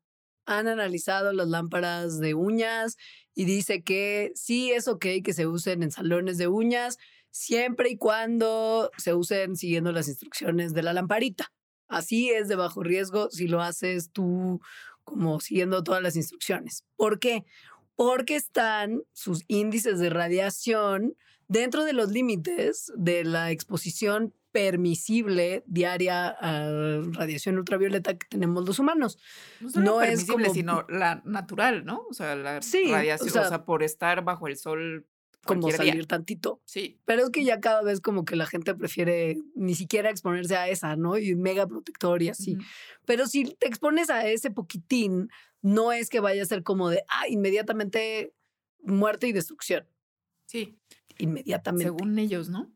han analizado las lámparas de uñas y dice que sí es ok que se usen en salones de uñas siempre y cuando se usen siguiendo las instrucciones de la lamparita. Así es de bajo riesgo si lo haces tú como siguiendo todas las instrucciones. ¿Por qué? Porque están sus índices de radiación dentro de los límites de la exposición permisible diaria a radiación ultravioleta que tenemos los humanos. No, es como... sino la natural, ¿no? O sea, la radiación, o sea, por estar bajo el sol como salir tantito. Sí. Pero es que ya cada vez como que la gente prefiere ni siquiera exponerse a esa, ¿no? Y mega protector y así. Pero si te expones a ese poquitín, no es que vaya a ser como de, ah, inmediatamente muerte y destrucción. Sí. Inmediatamente. Según ellos, ¿no?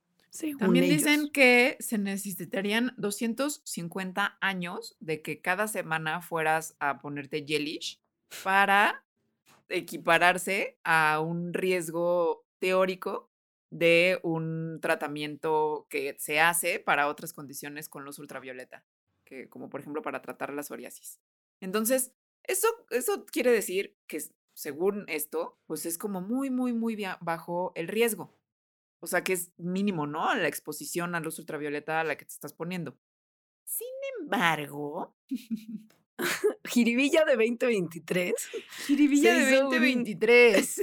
También ellos. dicen que se necesitarían 250 años de que cada semana fueras a ponerte gelish para equipararse a un riesgo teórico de un tratamiento que se hace para otras condiciones con luz ultravioleta, que, como por ejemplo para tratar la psoriasis. Entonces, eso, eso quiere decir que según esto, pues es como muy, muy, muy bajo el riesgo. O sea que es mínimo, ¿no? La exposición a luz ultravioleta a la que te estás poniendo. Sin embargo, [laughs] Jiribilla de 2023. Jiribilla de 2023.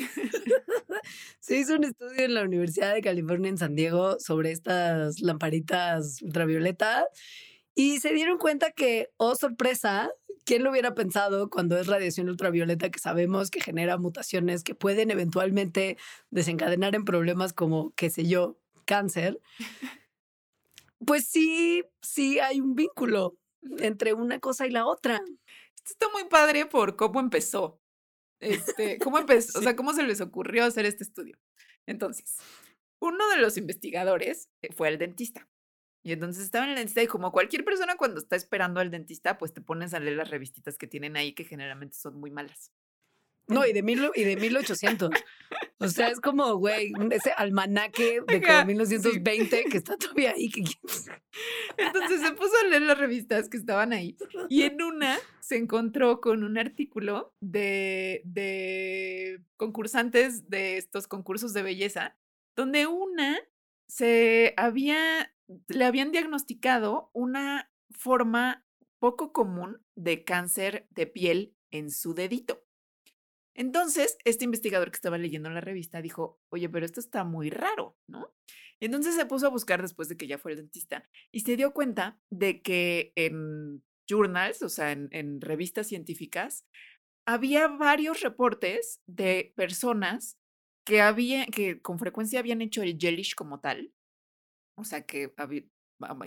[laughs] Se hizo un estudio en la Universidad de California en San Diego sobre estas lamparitas ultravioleta y se dieron cuenta que, oh sorpresa, ¿quién lo hubiera pensado cuando es radiación ultravioleta que sabemos que genera mutaciones que pueden eventualmente desencadenar en problemas como, qué sé yo, cáncer? Pues sí, sí hay un vínculo entre una cosa y la otra. Esto está muy padre por cómo empezó. Este, ¿Cómo [laughs] empezó? O sea, ¿cómo se les ocurrió hacer este estudio? Entonces, uno de los investigadores eh, fue el dentista. Y entonces estaba en el dentista y como cualquier persona cuando está esperando al dentista, pues te pones a leer las revistitas que tienen ahí que generalmente son muy malas. No, y de, mil, y de 1800. O sea, es como, güey, ese almanaque [laughs] de como 1920 que está todavía ahí. Entonces se puso a leer las revistas que estaban ahí. Y en una se encontró con un artículo de, de concursantes de estos concursos de belleza, donde una se había, le habían diagnosticado una forma poco común de cáncer de piel en su dedito. Entonces, este investigador que estaba leyendo la revista dijo, oye, pero esto está muy raro, ¿no? Y entonces se puso a buscar después de que ya fue el dentista y se dio cuenta de que en journals, o sea, en, revistas científicas, había varios reportes de personas que, había, que con frecuencia habían hecho el gelish como tal, o sea, que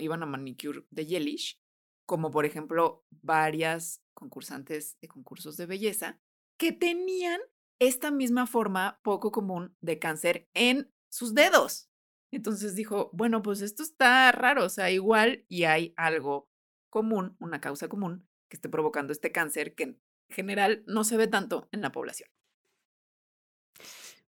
iban a manicure de gelish, como por ejemplo varias concursantes de concursos de belleza, que tenían esta misma forma poco común de cáncer en sus dedos. Entonces dijo, bueno, pues esto está raro, o sea, igual y hay algo común, una causa común que esté provocando este cáncer que en general no se ve tanto en la población.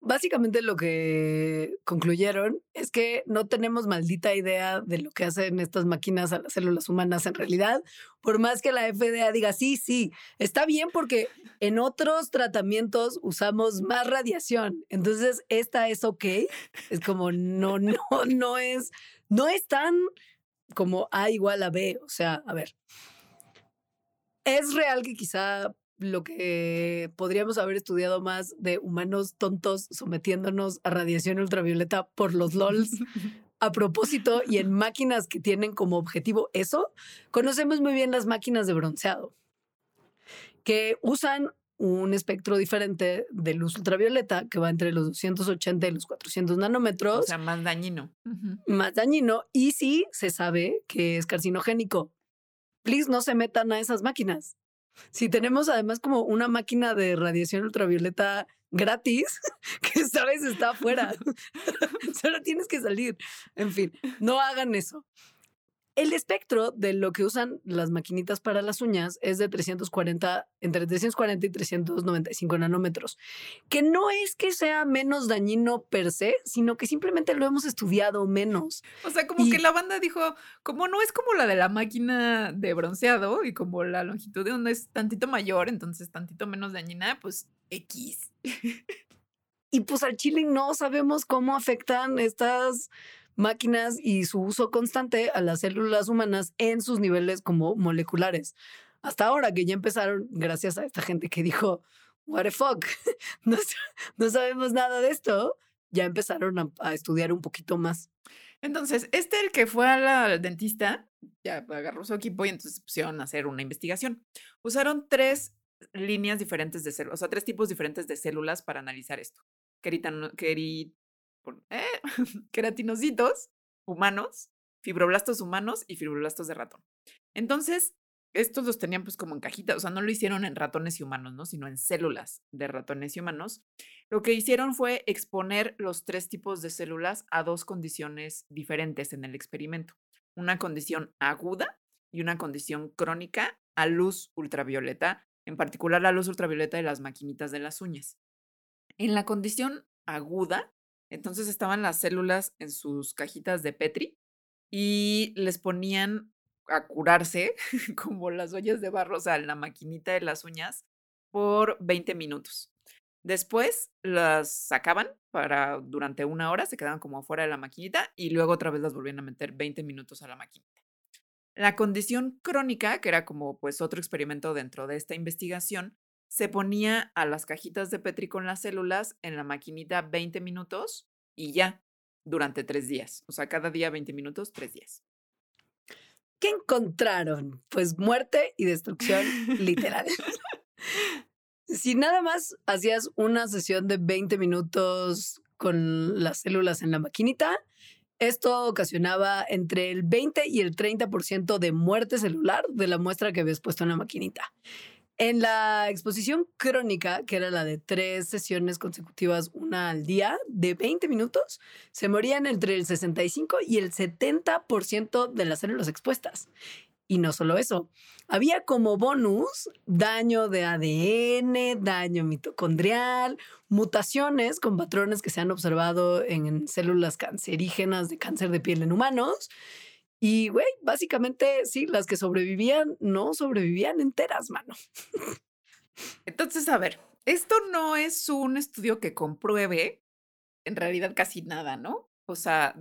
Básicamente lo que concluyeron es que no tenemos maldita idea de lo que hacen estas máquinas a las células humanas en realidad, por más que la FDA diga, sí, sí, está bien porque en otros tratamientos usamos más radiación, entonces esta es ok, es como no, no, [laughs] no es, no es tan como A igual a B, o sea, a ver, es real que quizá lo que podríamos haber estudiado más de humanos tontos sometiéndonos a radiación ultravioleta por los LOLs [laughs] a propósito y en máquinas que tienen como objetivo eso, conocemos muy bien las máquinas de bronceado, que usan un espectro diferente de luz ultravioleta que va entre los 280 y los 400 nanómetros. O sea, más dañino. Más dañino. Y sí se sabe que es carcinogénico. Please no se metan a esas máquinas. Si tenemos además como una máquina de radiación ultravioleta gratis, [laughs] que sabes está afuera. [laughs] Solo tienes que salir. En fin, no hagan eso. El espectro de lo que usan las maquinitas para las uñas es de 340, entre 340 y 395 nanómetros, que no es que sea menos dañino per se, sino que simplemente lo hemos estudiado menos. O sea, como que la banda dijo, como no es como la de la máquina de bronceado y como la longitud de onda es tantito mayor, entonces tantito menos dañina, pues X. [laughs] y pues al chile no sabemos cómo afectan estas máquinas y su uso constante a las células humanas en sus niveles como moleculares. Hasta ahora que ya empezaron, gracias a esta gente que dijo, what the fuck, [laughs] no, no sabemos nada de esto, ya empezaron a, estudiar un poquito más. Entonces, este el que fue al dentista, ya agarró su equipo y entonces pusieron a hacer una investigación. Usaron tres líneas diferentes de células, o sea, tres tipos diferentes de células para analizar esto. Queritan, eh, [laughs] queratinocitos humanos, fibroblastos humanos y fibroblastos de ratón. Entonces, estos los tenían pues como en cajitas, o sea, no lo hicieron en ratones y humanos, ¿no? Sino en células de ratones y humanos. Lo que hicieron fue exponer los tres tipos de células a dos condiciones diferentes en el experimento. Una condición aguda y una condición crónica a luz ultravioleta, en particular la luz ultravioleta de las maquinitas de las uñas. En la condición aguda, entonces estaban las células en sus cajitas de Petri y les ponían a curarse [laughs] como las ollas de barro, o sea, la maquinita de las uñas por 20 minutos. Después las sacaban para durante una hora, se quedaban como fuera de la maquinita y luego otra vez las volvían a meter 20 minutos a la maquinita. La condición crónica, que era como pues otro experimento dentro de esta investigación, se ponía a las cajitas de Petri con las células en la maquinita 20 minutos y ya, durante tres días. O sea, cada día 20 minutos, tres días. ¿Qué encontraron? Pues muerte y destrucción literal. [laughs] si nada más hacías una sesión de 20 minutos con las células en la maquinita, esto ocasionaba entre el 20 y el 30% de muerte celular de la muestra que habías puesto en la maquinita. En la exposición crónica, que era la de tres sesiones consecutivas, una al día, de 20 minutos, se morían entre el 65 y el 70% de las células expuestas. Y no solo eso, había como bonus daño de ADN, daño mitocondrial, mutaciones con patrones que se han observado en células cancerígenas de cáncer de piel en humanos y, güey, básicamente, sí, las que sobrevivían no sobrevivían enteras, mano. Entonces, a ver, esto no es un estudio que compruebe en realidad casi nada, ¿no? O sea,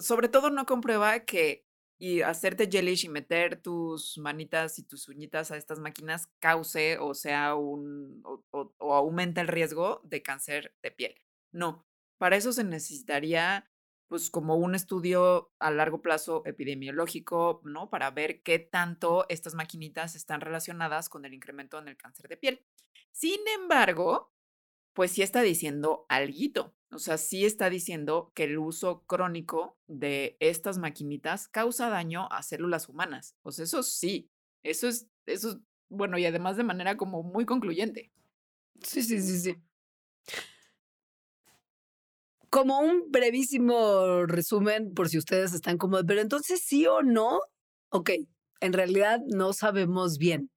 sobre todo no comprueba que y hacerte jellish y meter tus manitas y tus uñitas a estas máquinas cause o sea un o, o aumenta el riesgo de cáncer de piel. No, para eso se necesitaría pues como un estudio a largo plazo epidemiológico, ¿no? Para ver qué tanto estas maquinitas están relacionadas con el incremento en el cáncer de piel. Sin embargo, pues sí está diciendo algo. O sea, sí está diciendo que el uso crónico de estas maquinitas causa daño a células humanas. Pues eso sí, eso es, eso es, bueno, y además de manera como muy concluyente. Sí, sí, sí, sí como un brevísimo resumen, por si ustedes están como, pero entonces sí o no, ok, en realidad no sabemos bien,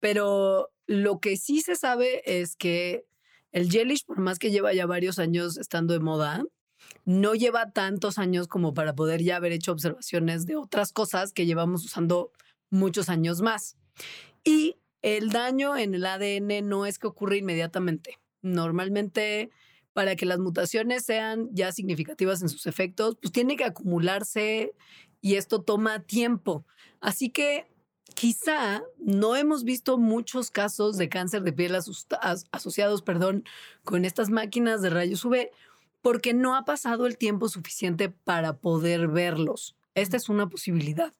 pero lo que sí se sabe es que el gelish, por más que lleva ya varios años estando de moda, no lleva tantos años como para poder ya haber hecho observaciones de otras cosas que llevamos usando muchos años más. Y el daño en el ADN no es que ocurre inmediatamente. Normalmente para que las mutaciones sean ya significativas en sus efectos, pues tiene que acumularse y esto toma tiempo. Así que quizá no hemos visto muchos casos de cáncer de piel asociados perdón, con estas máquinas de rayos UV porque no ha pasado el tiempo suficiente para poder verlos. Esta es una posibilidad.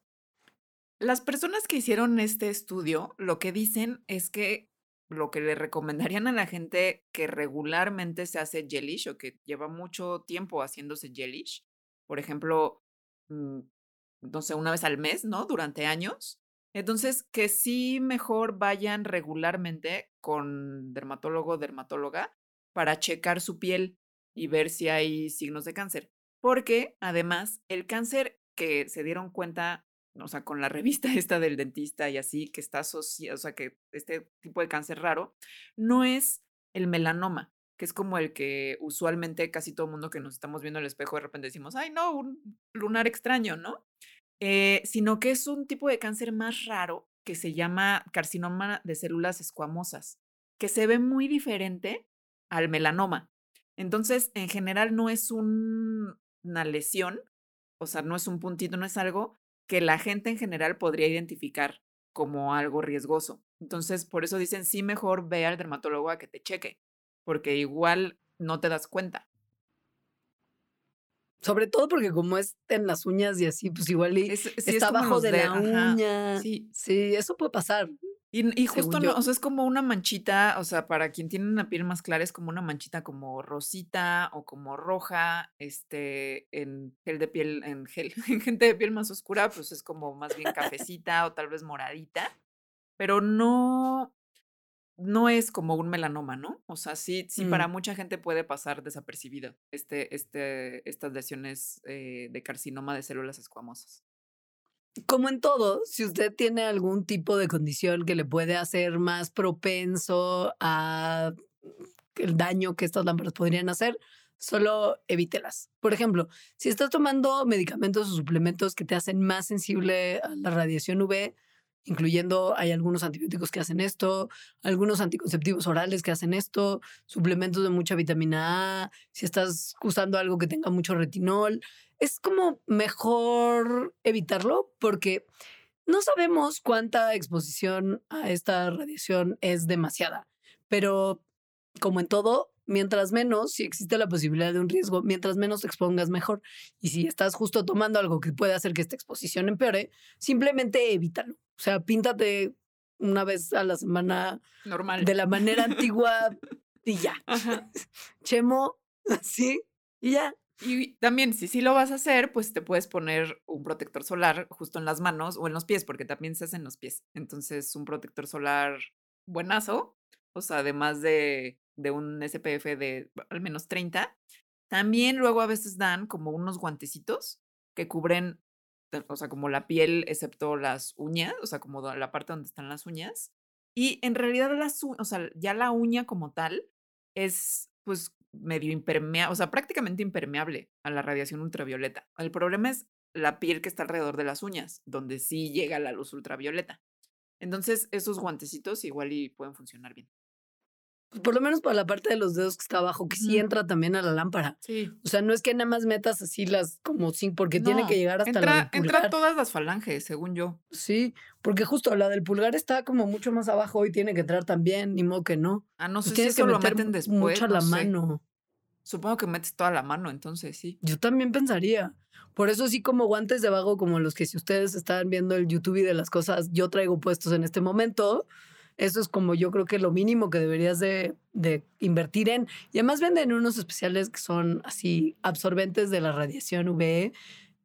Las personas que hicieron este estudio lo que dicen es que lo que le recomendarían a la gente que regularmente se hace gelish o que lleva mucho tiempo haciéndose gelish, por ejemplo, mm, no una vez al mes, ¿no? Durante años. Entonces, que sí mejor vayan regularmente con dermatólogo o dermatóloga para checar su piel y ver si hay signos de cáncer. Porque además, el cáncer que se dieron cuenta o sea, con la revista [laughs] esta del dentista y así, que está asociado, o sea, que este tipo de cáncer raro, no es el melanoma, que es como el que usualmente casi todo mundo que nos estamos viendo al espejo de repente decimos, ay, no, un lunar extraño, ¿no? Eh, sino que es un tipo de cáncer más raro que se llama carcinoma de células escuamosas, que se ve muy diferente al melanoma. Entonces, en general no es una lesión, o sea, no es un puntito, no es algo, que la gente en general podría identificar como algo riesgoso. Entonces, por eso dicen, sí, mejor ve al dermatólogo a que te cheque, porque igual no te das cuenta. Sobre todo porque como es en las uñas y así, pues igual está abajo de la uña. Sí. sí, eso puede pasar. Y, justo, no, o sea, es como una manchita, o sea, para quien tiene una piel más clara es como una manchita como rosita o como roja, este, en gel de piel, en gel, [laughs] en gente de piel más oscura, pues es como más bien cafecita o tal vez moradita, pero no, no es como un melanoma, ¿no? O sea, sí, sí, para mm. mucha gente puede pasar desapercibido este, este, estas lesiones eh, de carcinoma de células escuamosas como en todo, si usted tiene algún tipo de condición que le puede hacer más propenso a el daño que estas lámparas podrían hacer, solo evítelas. Por ejemplo, si estás tomando medicamentos o suplementos que te hacen más sensible a la radiación UV, incluyendo hay algunos antibióticos que hacen esto, algunos anticonceptivos orales que hacen esto, suplementos de mucha vitamina A, si estás usando algo que tenga mucho retinol, es como mejor evitarlo porque no sabemos cuánta exposición a esta radiación es demasiada, pero como en todo, mientras menos, si existe la posibilidad de un riesgo, mientras menos te expongas mejor. Y si estás justo tomando algo que puede hacer que esta exposición empeore, simplemente evítalo. O sea, píntate una vez a la semana normal de la manera [laughs] antigua y ya. Chemo, así y ya. Y también, si sí lo vas a hacer, pues te puedes poner un protector solar justo en las manos o en los pies, porque también se hacen los pies. Entonces, un protector solar buenazo, o sea, además de, de un SPF de al menos 30. También luego a veces dan como unos guantecitos que cubren, o sea, como la piel, excepto las uñas, o sea, como la parte donde están las uñas. Y en realidad, las, o sea, ya la uña como tal es, pues, medio impermeable, o sea, prácticamente impermeable a la radiación ultravioleta. El problema es la piel que está alrededor de las uñas, donde sí llega la luz ultravioleta. Entonces, esos guantecitos igual y pueden funcionar bien. Pues por lo menos para la parte de los dedos que está abajo, que sí entra también a la lámpara. Sí. O sea, no es que nada más metas así las como sin, porque tiene que llegar hasta la del pulgar. Entra todas las falanges, según yo. Sí, porque justo la del pulgar está como mucho más abajo y tiene que entrar también, ni modo que no. Ah, no sé si eso lo meten después. Mucho a la mano. Supongo que metes toda la mano, entonces sí. Yo también pensaría. Por eso sí como guantes de vago como los que si ustedes están viendo el YouTube y de las cosas yo traigo puestos en este momento, eso es como yo creo que lo mínimo que deberías de, invertir en. Y además venden unos especiales que son así absorbentes de la radiación UV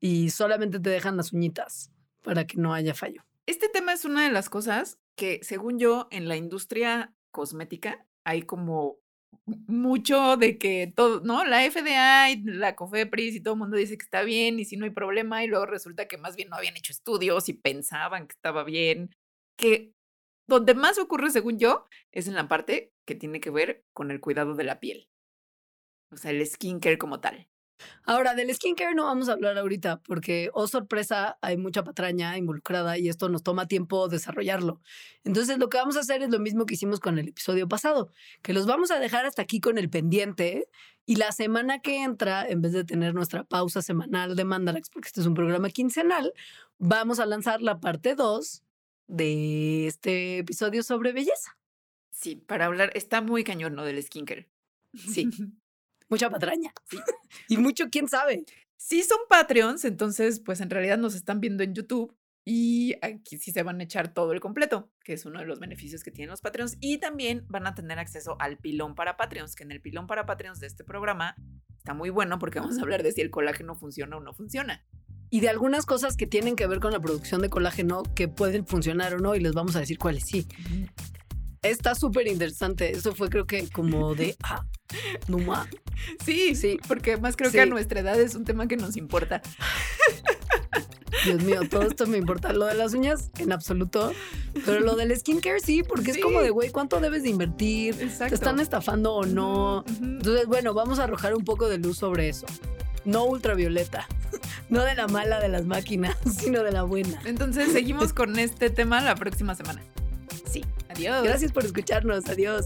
y solamente te dejan las uñitas para que no haya fallo. Este tema es una de las cosas que, según yo, en la industria cosmética hay como mucho de que todo, ¿no? La FDA y la COFEPRIS y todo el mundo dice que está bien y si no hay problema y luego resulta que más bien no habían hecho estudios y pensaban que estaba bien, que donde más ocurre, según yo, es en la parte que tiene que ver con el cuidado de la piel. O sea, el skincare como tal. Ahora, del skincare no vamos a hablar ahorita porque, oh sorpresa, hay mucha patraña involucrada y esto nos toma tiempo desarrollarlo. Entonces, lo que vamos a hacer es lo mismo que hicimos con el episodio pasado, que los vamos a dejar hasta aquí con el pendiente y la semana que entra, en vez de tener nuestra pausa semanal de Mandarax, porque este es un programa quincenal, vamos a lanzar la parte 2 de este episodio sobre belleza. Sí, para hablar, está muy cañón, ¿no? Del skincare. Sí. [laughs] Mucha patraña. Sí. [laughs] y mucho, quién sabe. Sí son Patreons, entonces, pues en realidad nos están viendo en YouTube. Y aquí sí se van a echar todo el completo, que es uno de los beneficios que tienen los Patreons. Y también van a tener acceso al pilón para Patreons, que en el pilón para Patreons de este programa está muy bueno porque vamos a hablar de si el colágeno funciona o no funciona. Y de algunas cosas que tienen que ver con la producción de colágeno que pueden funcionar o no, y les vamos a decir cuáles sí. Está súper interesante. Eso fue creo que como [laughs] de... Ah, no más. Sí, sí, porque además creo que a nuestra edad es un tema que nos importa. [laughs] Dios mío, todo esto me importa. Lo de las uñas, en absoluto. Pero lo del skincare sí, porque es como de, güey, ¿cuánto debes de invertir? ¿Te están estafando o no? Entonces, bueno, vamos a arrojar un poco de luz sobre eso. No ultravioleta. [laughs] No de la mala de las máquinas, [laughs] sino de la buena. Entonces, seguimos con este tema la próxima semana. Sí. Adiós. Gracias por escucharnos. Adiós.